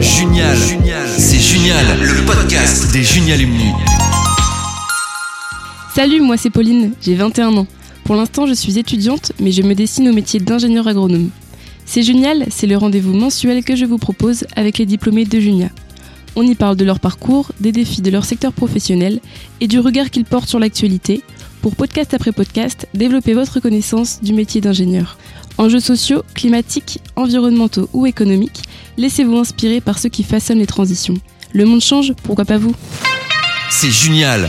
Junial, c'est Junial, le podcast des Junialumni. Salut, moi c'est Pauline, j'ai 21 ans. Pour l'instant, je suis étudiante, mais je me destine au métier d'ingénieur agronome. C'est Junial, c'est le rendez-vous mensuel que je vous propose avec les diplômés de Junia. On y parle de leur parcours, des défis de leur secteur professionnel et du regard qu'ils portent sur l'actualité pour podcast après podcast développer votre connaissance du métier d'ingénieur. Enjeux sociaux, climatiques, environnementaux ou économiques, laissez-vous inspirer par ceux qui façonnent les transitions. Le monde change, pourquoi pas vous? C'est Junial,